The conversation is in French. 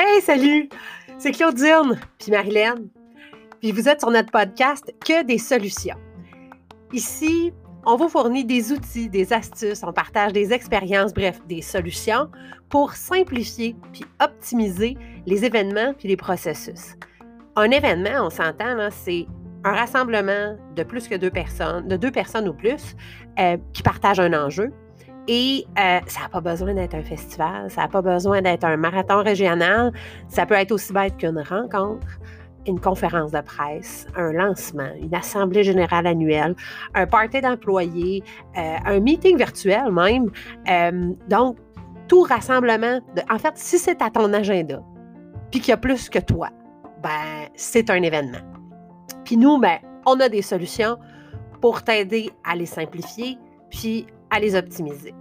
Hey, salut! C'est Claudine, puis Marilyn. Puis vous êtes sur notre podcast Que des solutions. Ici, on vous fournit des outils, des astuces, on partage des expériences, bref, des solutions pour simplifier puis optimiser les événements puis les processus. Un événement, on s'entend, c'est un rassemblement de plus que deux personnes, de deux personnes ou plus, euh, qui partagent un enjeu, et euh, ça n'a pas besoin d'être un festival, ça n'a pas besoin d'être un marathon régional, ça peut être aussi bête qu'une rencontre, une conférence de presse, un lancement, une assemblée générale annuelle, un party d'employés, euh, un meeting virtuel même. Euh, donc, tout rassemblement, en fait, si c'est à ton agenda, puis qu'il y a plus que toi, ben, c'est un événement. Puis nous, ben, on a des solutions pour t'aider à les simplifier, puis à les optimiser.